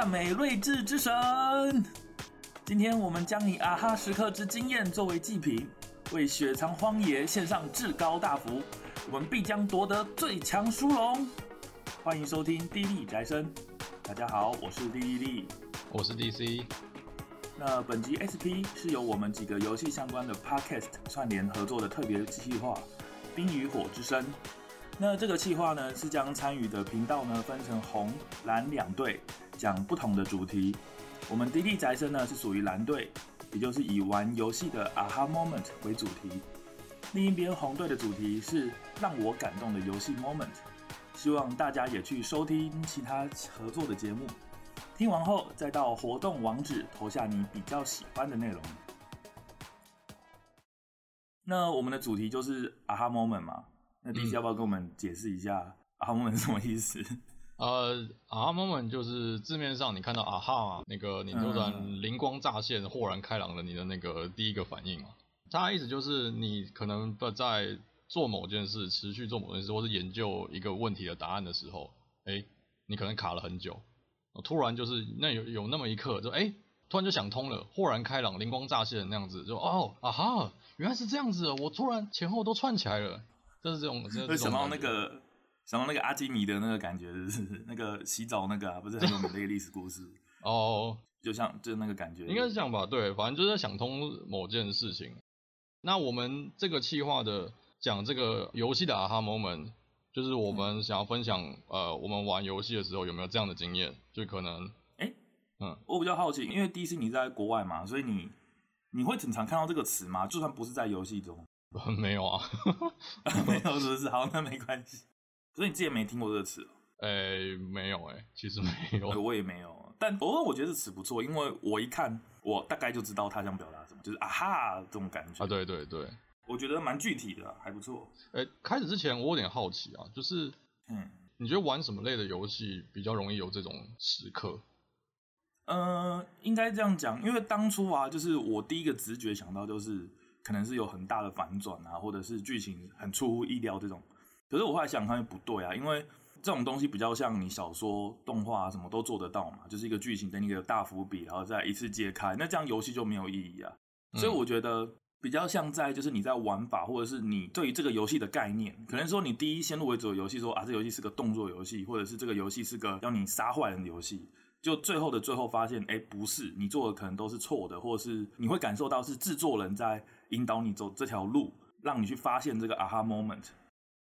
赞美睿智之神。今天我们将以阿哈时刻之经验作为祭品，为雪藏荒野献上至高大福，我们必将夺得最强殊荣。欢迎收听滴滴宅生，大家好，我是滴滴滴，我是 DC。那本集 SP 是由我们几个游戏相关的 Podcast 串联合作的特别计划《冰与火之声》。那这个计划呢，是将参与的频道呢分成红蓝两队，讲不同的主题。我们滴滴宅生呢是属于蓝队，也就是以玩游戏的 aha moment 为主题。另一边红队的主题是让我感动的游戏 moment。希望大家也去收听其他合作的节目，听完后再到活动网址投下你比较喜欢的内容。那我们的主题就是 aha moment 嘛。那 DC 要不要跟我们解释一下 aha moment 是什么意思？呃，aha moment 就是字面上你看到 aha 那个你突然灵光乍现、豁然开朗了你的那个第一个反应嘛。它意思就是你可能不在做某件事，持续做某件事，或是研究一个问题的答案的时候，哎，你可能卡了很久，突然就是那有有那么一刻，就哎，突然就想通了，豁然开朗，灵光乍现那样子，就哦，aha，原来是这样子，我突然前后都串起来了。就是这种，会、就是、想到那个想到那个阿基米德那个感觉，就是那个洗澡那个、啊，不是很有名的一个历史故事 哦，就像就是那个感觉，应该是这样吧？对，反正就是在想通某件事情。那我们这个企划的讲这个游戏的 aha moment，就是我们想要分享，嗯、呃，我们玩游戏的时候有没有这样的经验？就可能，哎、欸，嗯，我比较好奇，因为第一次你在国外嘛，所以你你会经常看到这个词吗？就算不是在游戏中。没有啊，没有是不是？好，那没关系。所以你之前没听过这个词？哎、欸，没有哎、欸，其实没有，我也没有。但偶尔我觉得这词不错，因为我一看，我大概就知道他想表达什么，就是啊哈这种感觉啊。对对对，我觉得蛮具体的，还不错。哎、欸，开始之前我有点好奇啊，就是嗯，你觉得玩什么类的游戏比较容易有这种时刻？呃，应该这样讲，因为当初啊，就是我第一个直觉想到就是。可能是有很大的反转啊，或者是剧情很出乎意料这种。可是我后来想看不对啊，因为这种东西比较像你小说、动画啊，什么都做得到嘛，就是一个剧情给你一个大伏笔，然后再一次揭开，那这样游戏就没有意义啊。所以我觉得比较像在就是你在玩法，或者是你对于这个游戏的概念，可能说你第一先入为主的游戏说啊，这游戏是个动作游戏，或者是这个游戏是个要你杀坏人的游戏。就最后的最后发现，哎，不是，你做的可能都是错的，或者是你会感受到是制作人在引导你走这条路，让你去发现这个 aha moment。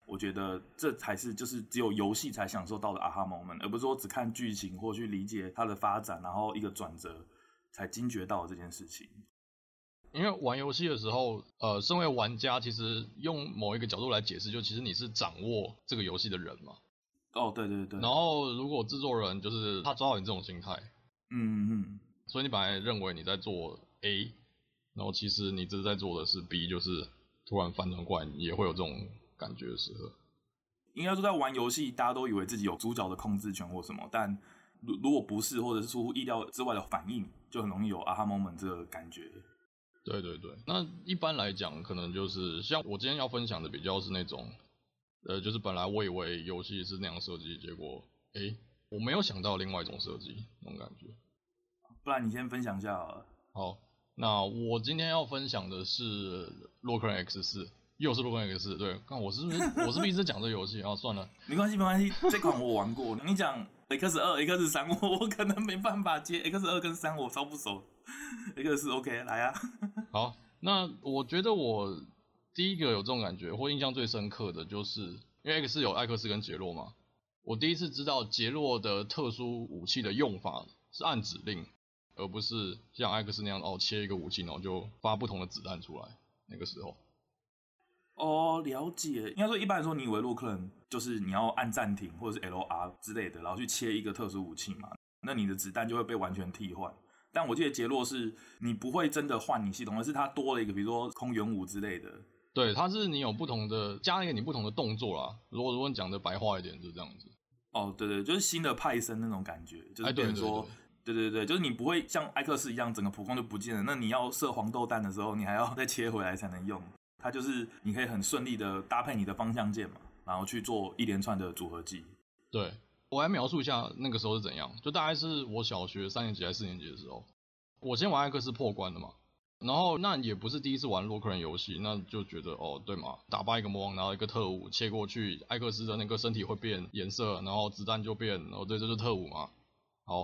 我觉得这才是就是只有游戏才享受到的 aha moment，而不是说只看剧情或去理解它的发展，然后一个转折才惊觉到这件事情。因为玩游戏的时候，呃，身为玩家，其实用某一个角度来解释，就其实你是掌握这个游戏的人嘛。哦，对对对。然后，如果制作人就是他抓到你这种心态，嗯嗯，所以你本来认为你在做 A，然后其实你这是在做的是 B，就是突然反转过来，也会有这种感觉的时候。应该说，在玩游戏，大家都以为自己有主角的控制权或什么，但如如果不是，或者是出乎意料之外的反应，就很容易有 aha moment 这个感觉。对对对，那一般来讲，可能就是像我今天要分享的，比较是那种。呃，就是本来我以为游戏是那样设计，结果，诶，我没有想到另外一种设计，那种感觉。不然你先分享一下好了。好，那我今天要分享的是洛克人 X 四，又是洛克人 X 四，对，看我是不是我是不是一直讲这个游戏啊？算了，没关系没关系，这款我玩过。你讲 X 二、X 三，我我可能没办法接 X 二跟三，我超不熟。X 四 OK，来啊。好，那我觉得我。第一个有这种感觉或印象最深刻的就是，因为 X 有艾克斯跟杰洛嘛，我第一次知道杰洛的特殊武器的用法是按指令，而不是像艾克斯那样哦切一个武器然后就发不同的子弹出来。那个时候，哦，了解。应该说一般来说，你以为洛克人就是你要按暂停或者是 LR 之类的，然后去切一个特殊武器嘛，那你的子弹就会被完全替换。但我记得杰洛是你不会真的换你系统，而是它多了一个，比如说空元武之类的。对，它是你有不同的加一个你不同的动作啦。如果如果你讲的白话一点，就是这样子。哦，对对，就是新的派生那种感觉，就是变成说，哎、对，对，对，对对对，就是你不会像艾克斯一样整个普攻就不见了。那你要射黄豆弹的时候，你还要再切回来才能用。它就是你可以很顺利的搭配你的方向键嘛，然后去做一连串的组合技。对，我来描述一下那个时候是怎样，就大概是我小学三年级还是四年级的时候，我先玩艾克斯破关的嘛。然后那也不是第一次玩洛克人游戏，那就觉得哦，对嘛，打败一个魔王，然后一个特务切过去，艾克斯的那个身体会变颜色，然后子弹就变，哦对，这是特务嘛。好，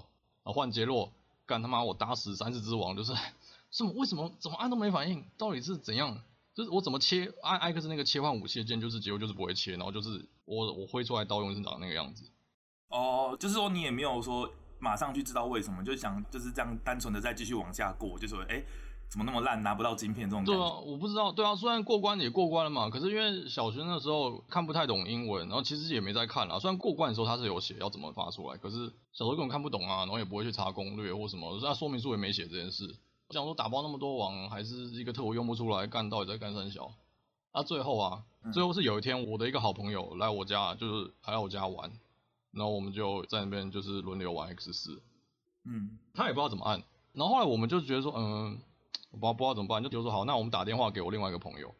然后换杰洛，干他妈我打死三世之王，就是 什么为什么怎么按都没反应，到底是怎样？就是我怎么切按艾克斯那个切换武器的键，就是结果就是不会切，然后就是我我挥出来刀用是长那个样子。哦，就是说你也没有说马上去知道为什么，就想就是这样单纯的再继续往下过，就说哎。诶怎么那么烂，拿不到晶片这种？对啊，我不知道。对啊，虽然过关也过关了嘛，可是因为小学那时候看不太懂英文，然后其实也没在看啦。虽然过关的时候他是有写要怎么发出来，可是小时候根本看不懂啊，然后也不会去查攻略或什么，那说明书也没写这件事。我想说打包那么多网，还是一个特务用不出来，干到底在干三小。啊，最后啊，最后是有一天我的一个好朋友来我家，就是来我家玩，然后我们就在那边就是轮流玩 X 四。嗯，他也不知道怎么按，然后后来我们就觉得说，嗯。我不知道不知道怎么办，就比如说好，那我们打电话给我另外一个朋友，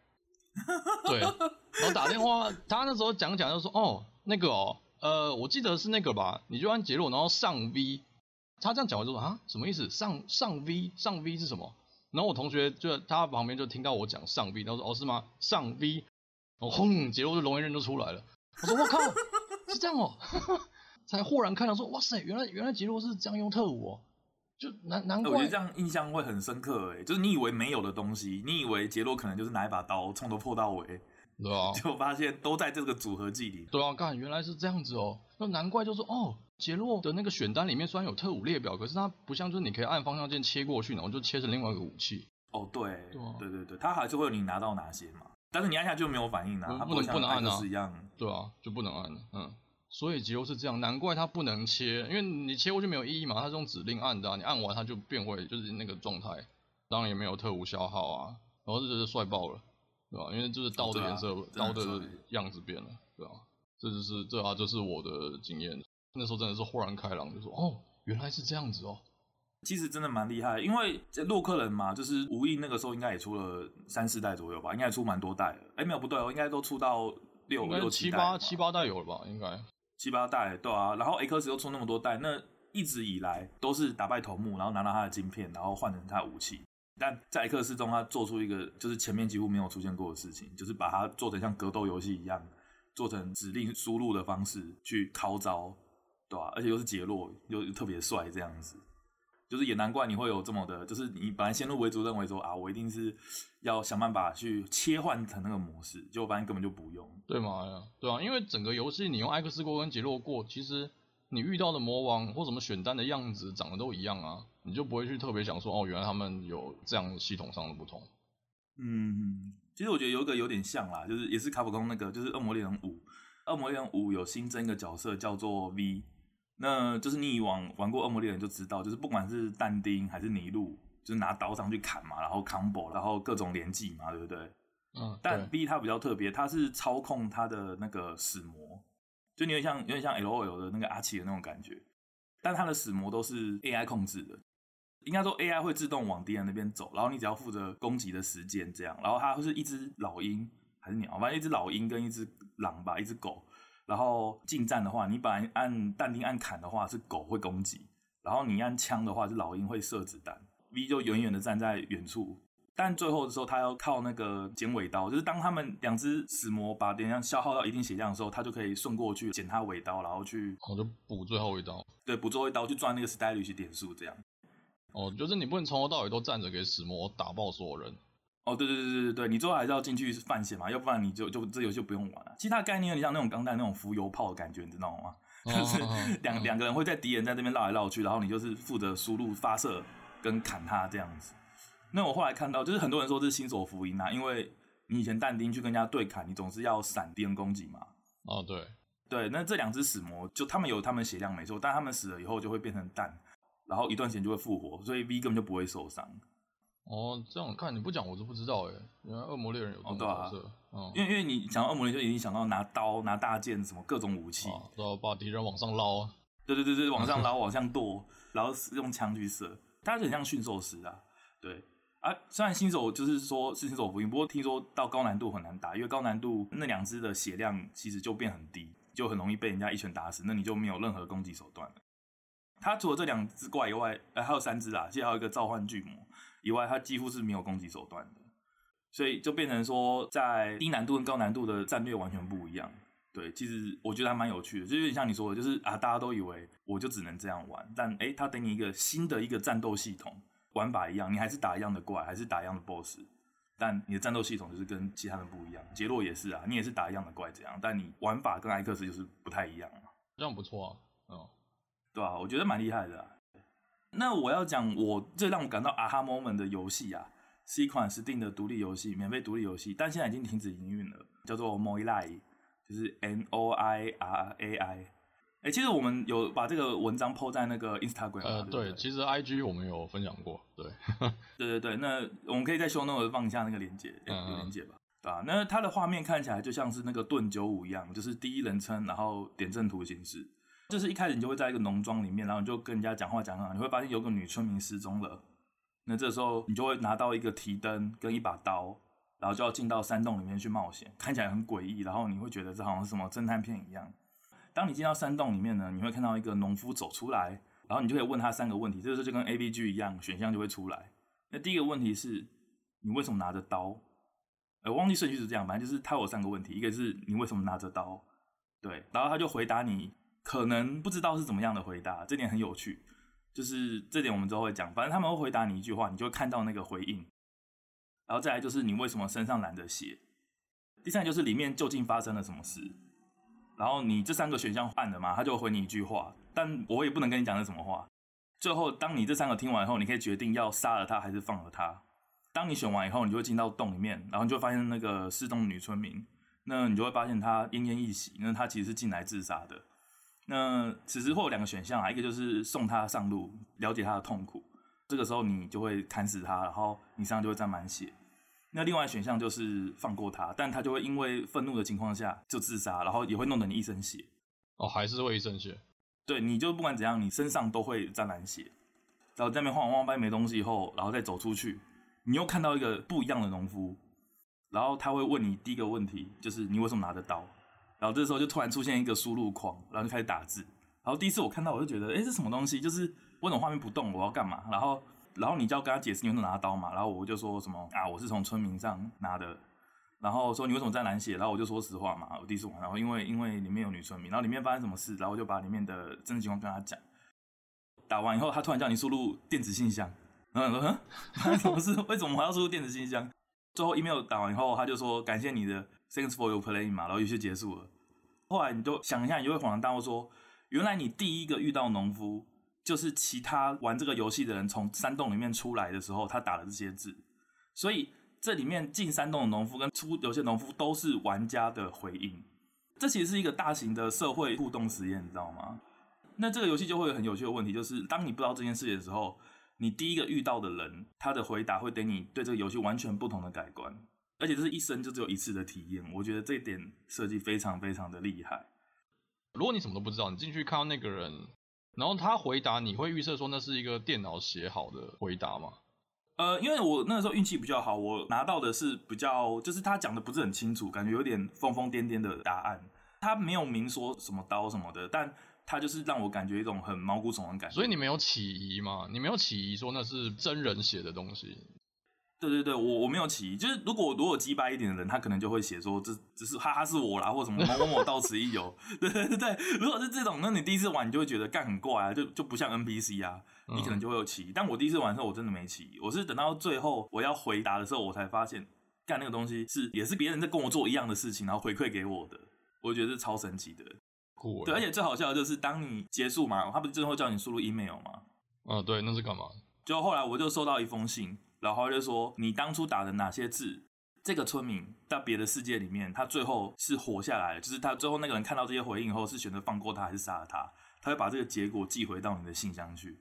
对，然后打电话，他那时候讲讲就说，哦，那个哦，呃，我记得是那个吧，你就按杰洛，然后上 V，他这样讲完之后啊，什么意思？上上 V 上 V 是什么？然后我同学就他旁边就听到我讲上 V，他说哦是吗？上 V，然后轰，杰洛就龙纹身就出来了，我说我靠，是这样哦，才豁然看到说，哇塞，原来原来杰洛是这样用特务哦。就难难怪，我觉得这样印象会很深刻诶，就是你以为没有的东西，你以为杰洛可能就是拿一把刀从头破到尾，对啊，就发现都在这个组合技里。对啊，干，原来是这样子哦，那难怪就是哦，杰洛的那个选单里面虽然有特务列表，可是它不像就是你可以按方向键切过去，然后就切成另外一个武器。哦，对，对啊，对对对，它还是会有你拿到哪些嘛，但是你按下就没有反应啊，它不能不能按啊，一样，对啊，就不能按了，嗯。所以杰洛是这样，难怪它不能切，因为你切过去没有意义嘛，它是用指令按的，啊，你按完它就变回就是那个状态，当然也没有特务消耗啊，然后这就是帅爆了，对吧？因为就是刀的颜色，啊、刀的样子变了，对吧？这就是这啊，这是我的经验，那时候真的是豁然开朗，就说哦，原来是这样子哦，其实真的蛮厉害，因为洛克人嘛，就是无印那个时候应该也出了三四代左右吧，应该也出蛮多代了，哎，没有不对哦，应该都出到六六七七八七八代有了吧，应该。七八代对啊，然后 X 又出那么多代，那一直以来都是打败头目，然后拿到他的晶片，然后换成他的武器。但在 X 中，他做出一个就是前面几乎没有出现过的事情，就是把它做成像格斗游戏一样，做成指令输入的方式去掏招，对吧、啊？而且又是杰洛，又特别帅这样子。就是也难怪你会有这么的，就是你本来先入为主认为说啊，我一定是要想办法去切换成那个模式，结果发现根本就不用，对吗？对啊，因为整个游戏你用艾克斯过跟杰洛过，其实你遇到的魔王或什么选单的样子长得都一样啊，你就不会去特别想说哦，原来他们有这样系统上的不同。嗯，其实我觉得有一个有点像啦，就是也是卡普空那个，就是恶魔猎人五，恶魔猎人五有新增一个角色叫做 V。那就是你以往玩过恶魔猎人就知道，就是不管是但丁还是尼禄，就是拿刀上去砍嘛，然后 combo，然后各种连技嘛，对不对？嗯。但 B 它比较特别，它是操控它的那个死魔，就有点像有点像 LOL 的那个阿奇的那种感觉，但它的死魔都是 AI 控制的，应该说 AI 会自动往敌人那边走，然后你只要负责攻击的时间这样，然后它会是一只老鹰还是鸟，反正一只老鹰跟一只狼吧，一只狗。然后近战的话，你本来按但丁按砍的话是狗会攻击，然后你按枪的话是老鹰会射子弹，V 就远远的站在远处，但最后的时候他要靠那个剪尾刀，就是当他们两只死魔把点样消耗到一定血量的时候，他就可以顺过去剪他尾刀，然后去我就补最后一刀，对，补最后一刀去赚那个 stylish 点数这样。哦，就是你不能从头到尾都站着给死魔打爆所有人。哦，对对对对对对，你最后还是要进去犯险嘛，要不然你就就这游戏就不用玩了。其实它概念有点像那种钢弹那种浮游炮的感觉，你知道吗？就、哦、是两、哦、两个人会在敌人在这边绕来绕去，然后你就是负责输入、发射跟砍他这样子。那我后来看到，就是很多人说这是新手福音啊，因为你以前但丁去跟人家对砍，你总是要闪敌人攻击嘛。哦，对对，那这两只死魔就他们有他们血量没错，但他们死了以后就会变成蛋，然后一段时间就会复活，所以 V 根本就不会受伤。哦，这样看你不讲我都不知道哎，原来恶魔猎人有这种角色。哦对啊、嗯，因为因为你讲恶魔猎人就已经想到拿刀、拿大剑什么各种武器，然后把敌人往上捞。对对对对，往上捞，往上剁，然后用枪去射，他就很像驯兽师啊。对啊，虽然新手就是说是新手福音，不过听说到高难度很难打，因为高难度那两只的血量其实就变很低，就很容易被人家一拳打死，那你就没有任何攻击手段了。他除了这两只怪以外，呃，还有三只啊，其实还有一个召唤巨魔以外，他几乎是没有攻击手段的，所以就变成说，在低难度跟高难度的战略完全不一样。对，其实我觉得还蛮有趣的，就有点像你说的，就是啊，大家都以为我就只能这样玩，但诶，他给你一个新的一个战斗系统，玩法一样，你还是打一样的怪，还是打一样的 BOSS，但你的战斗系统就是跟其他人不一样。杰洛也是啊，你也是打一样的怪这样，但你玩法跟艾克斯就是不太一样。这样不错啊，嗯，对啊，我觉得蛮厉害的啊。那我要讲我最让我感到啊哈 moment 的游戏啊，是一款 Steam 的独立游戏，免费独立游戏，但现在已经停止营运了，叫做 Noirrai。就是 N O I R A I，哎、欸，其实我们有把这个文章 po 在那个 Instagram。呃，对，对，其实 I G 我们有分享过，对，对对对，那我们可以在 show note 放一下那个链接，有链接吧，对吧？那它的画面看起来就像是那个盾九五一样，就是第一人称，然后点阵图形式，就是一开始你就会在一个农庄里面，然后你就跟人家讲话讲话，你会发现有个女村民失踪了，那这时候你就会拿到一个提灯跟一把刀。然后就要进到山洞里面去冒险，看起来很诡异。然后你会觉得这好像是什么侦探片一样。当你进到山洞里面呢，你会看到一个农夫走出来，然后你就可以问他三个问题。这个时候就跟 A B G 一样，选项就会出来。那第一个问题是，你为什么拿着刀？呃，忘记顺序是这样，反正就是他有三个问题，一个是你为什么拿着刀？对，然后他就回答你，可能不知道是怎么样的回答，这点很有趣。就是这点我们之后会讲，反正他们会回答你一句话，你就会看到那个回应。然后再来就是你为什么身上染着血？第三就是里面究竟发生了什么事？然后你这三个选项按了嘛，他就回你一句话，但我也不能跟你讲是什么话。最后，当你这三个听完以后，你可以决定要杀了他还是放了他。当你选完以后，你就会进到洞里面，然后你就会发现那个失踪女村民，那你就会发现她奄奄一息，那她其实是进来自杀的。那此时会有两个选项啊，一个就是送他上路，了解他的痛苦，这个时候你就会砍死他，然后你身上就会沾满血。那另外选项就是放过他，但他就会因为愤怒的情况下就自杀，然后也会弄得你一身血。哦，还是会一身血。对，你就不管怎样，你身上都会沾满血。然后在那边晃晃晃，发现没东西以后，然后再走出去，你又看到一个不一样的农夫，然后他会问你第一个问题，就是你为什么拿着刀？然后这时候就突然出现一个输入框，然后就开始打字。然后第一次我看到，我就觉得，哎，这什么东西？就是为什么画面不动？我要干嘛？然后。然后你就要跟他解释你为什么拿刀嘛，然后我就说什么啊，我是从村民上拿的，然后说你为什么在染血，然后我就说实话嘛，我第一次玩，然后因为因为里面有女村民，然后里面发生什么事，然后我就把里面的真实情况跟他讲。打完以后，他突然叫你输入电子信箱，然后你说，发生什么事？为什么还要输入电子信箱？最后 email 打完以后，他就说感谢你的 thanks for your playing 嘛，然后游戏结束了。后来你就想一下，你就会恍然大悟说，原来你第一个遇到农夫。就是其他玩这个游戏的人从山洞里面出来的时候，他打了这些字，所以这里面进山洞的农夫跟出游戏农夫都是玩家的回应。这其实是一个大型的社会互动实验，你知道吗？那这个游戏就会有很有趣的问题，就是当你不知道这件事情的时候，你第一个遇到的人，他的回答会给你对这个游戏完全不同的改观，而且这是一生就只有一次的体验。我觉得这一点设计非常非常的厉害。如果你什么都不知道，你进去看到那个人。然后他回答，你会预设说那是一个电脑写好的回答吗？呃，因为我那个时候运气比较好，我拿到的是比较，就是他讲的不是很清楚，感觉有点疯疯癫癫的答案。他没有明说什么刀什么的，但他就是让我感觉一种很毛骨悚然的感觉。所以你没有起疑吗？你没有起疑说那是真人写的东西？对对对，我我没有起疑，就是如果如果鸡掰一点的人，他可能就会写说这只是哈哈是我啦，或什么某某某到此一游。对对对，如果是这种，那你第一次玩你就会觉得干很怪啊，就就不像 NPC 啊，你可能就会有起疑。嗯、但我第一次玩的时候，我真的没起疑，我是等到最后我要回答的时候，我才发现干那个东西是也是别人在跟我做一样的事情，然后回馈给我的，我觉得是超神奇的。酷。对，而且最好笑的就是当你结束嘛，他不是最后叫你输入 email 吗？啊，对，那是干嘛？就后来我就收到一封信。然后就说，你当初打的哪些字，这个村民在别的世界里面，他最后是活下来的，就是他最后那个人看到这些回应以后，是选择放过他还是杀了他？他会把这个结果寄回到你的信箱去。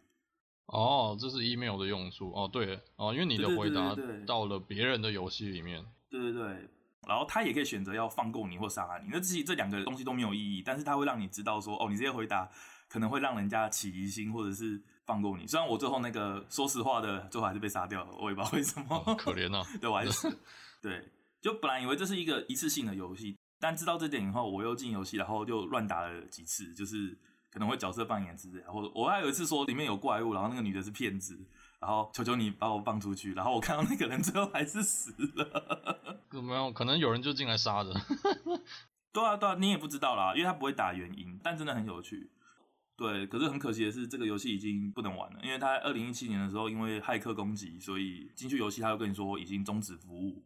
哦，这是 email 的用处。哦，对，哦，因为你的回答到了别人的游戏里面。对对对。然后他也可以选择要放过你或杀了你。那自己这两个东西都没有意义，但是他会让你知道说，哦，你这些回答可能会让人家起疑心，或者是。放过你，虽然我最后那个说实话的最后还是被杀掉了，我也不知道为什么，可怜啊，对，我还是 对，就本来以为这是一个一次性的游戏，但知道这点以后，我又进游戏，然后又乱打了几次，就是可能会角色扮演之类的。或者我还有一次说里面有怪物，然后那个女的是骗子，然后求求你把我放出去，然后我看到那个人最后还是死了。没有，可能有人就进来杀的。对啊，对啊，你也不知道啦，因为他不会打原因，但真的很有趣。对，可是很可惜的是，这个游戏已经不能玩了，因为他在二零一七年的时候，因为骇客攻击，所以进去游戏他又跟你说已经终止服务。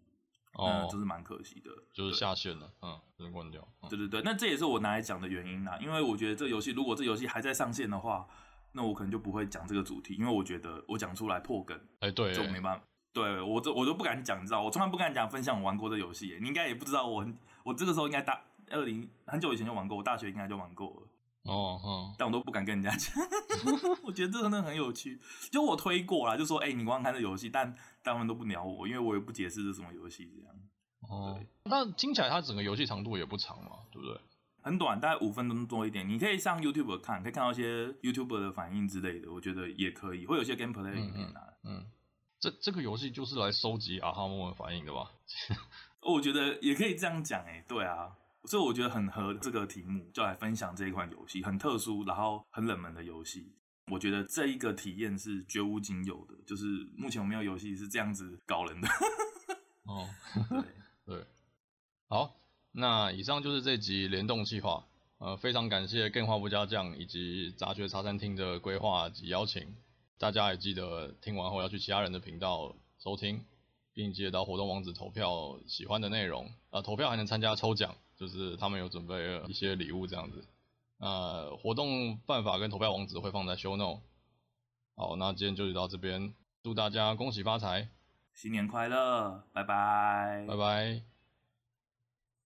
哦，这是蛮可惜的，就是下线了，嗯，只能关掉。嗯、对对对，那这也是我拿来讲的原因啦，因为我觉得这游戏如果这游戏还在上线的话，那我可能就不会讲这个主题，因为我觉得我讲出来破梗，哎，对，就没办法。对我这我都不敢讲，你知道，我从来不敢讲分享我玩过的游戏，你应该也不知道我我这个时候应该大二零很久以前就玩过，我大学应该就玩过了。哦，哦，但我都不敢跟人家讲，我觉得这真的很有趣。就我推过啦，就说，哎、欸，你光看这游戏，但大部分都不鸟我，因为我也不解释是什么游戏这样。哦，那听起来它整个游戏长度也不长嘛，对不对？很短，大概五分钟多一点。你可以上 YouTube 看，可以看到一些 YouTuber 的反应之类的，我觉得也可以，会有些 Gameplay 的影片啊。嗯，嗯，这这个游戏就是来收集阿哈 moment 反应的吧？我觉得也可以这样讲，哎，对啊。所以我觉得很合这个题目，就来分享这一款游戏，很特殊，然后很冷门的游戏。我觉得这一个体验是绝无仅有的，就是目前我没有游戏是这样子搞人的。哦，对 对，好，那以上就是这集联动计划，呃，非常感谢 Game 话不加酱以及杂学茶餐厅的规划及邀请，大家也记得听完后要去其他人的频道收听，并记得到活动网址投票喜欢的内容，啊、呃，投票还能参加抽奖。就是他们有准备一些礼物这样子，呃，活动办法跟投票网址会放在 show note。好，那今天就到这边，祝大家恭喜发财，新年快乐，拜拜，拜拜。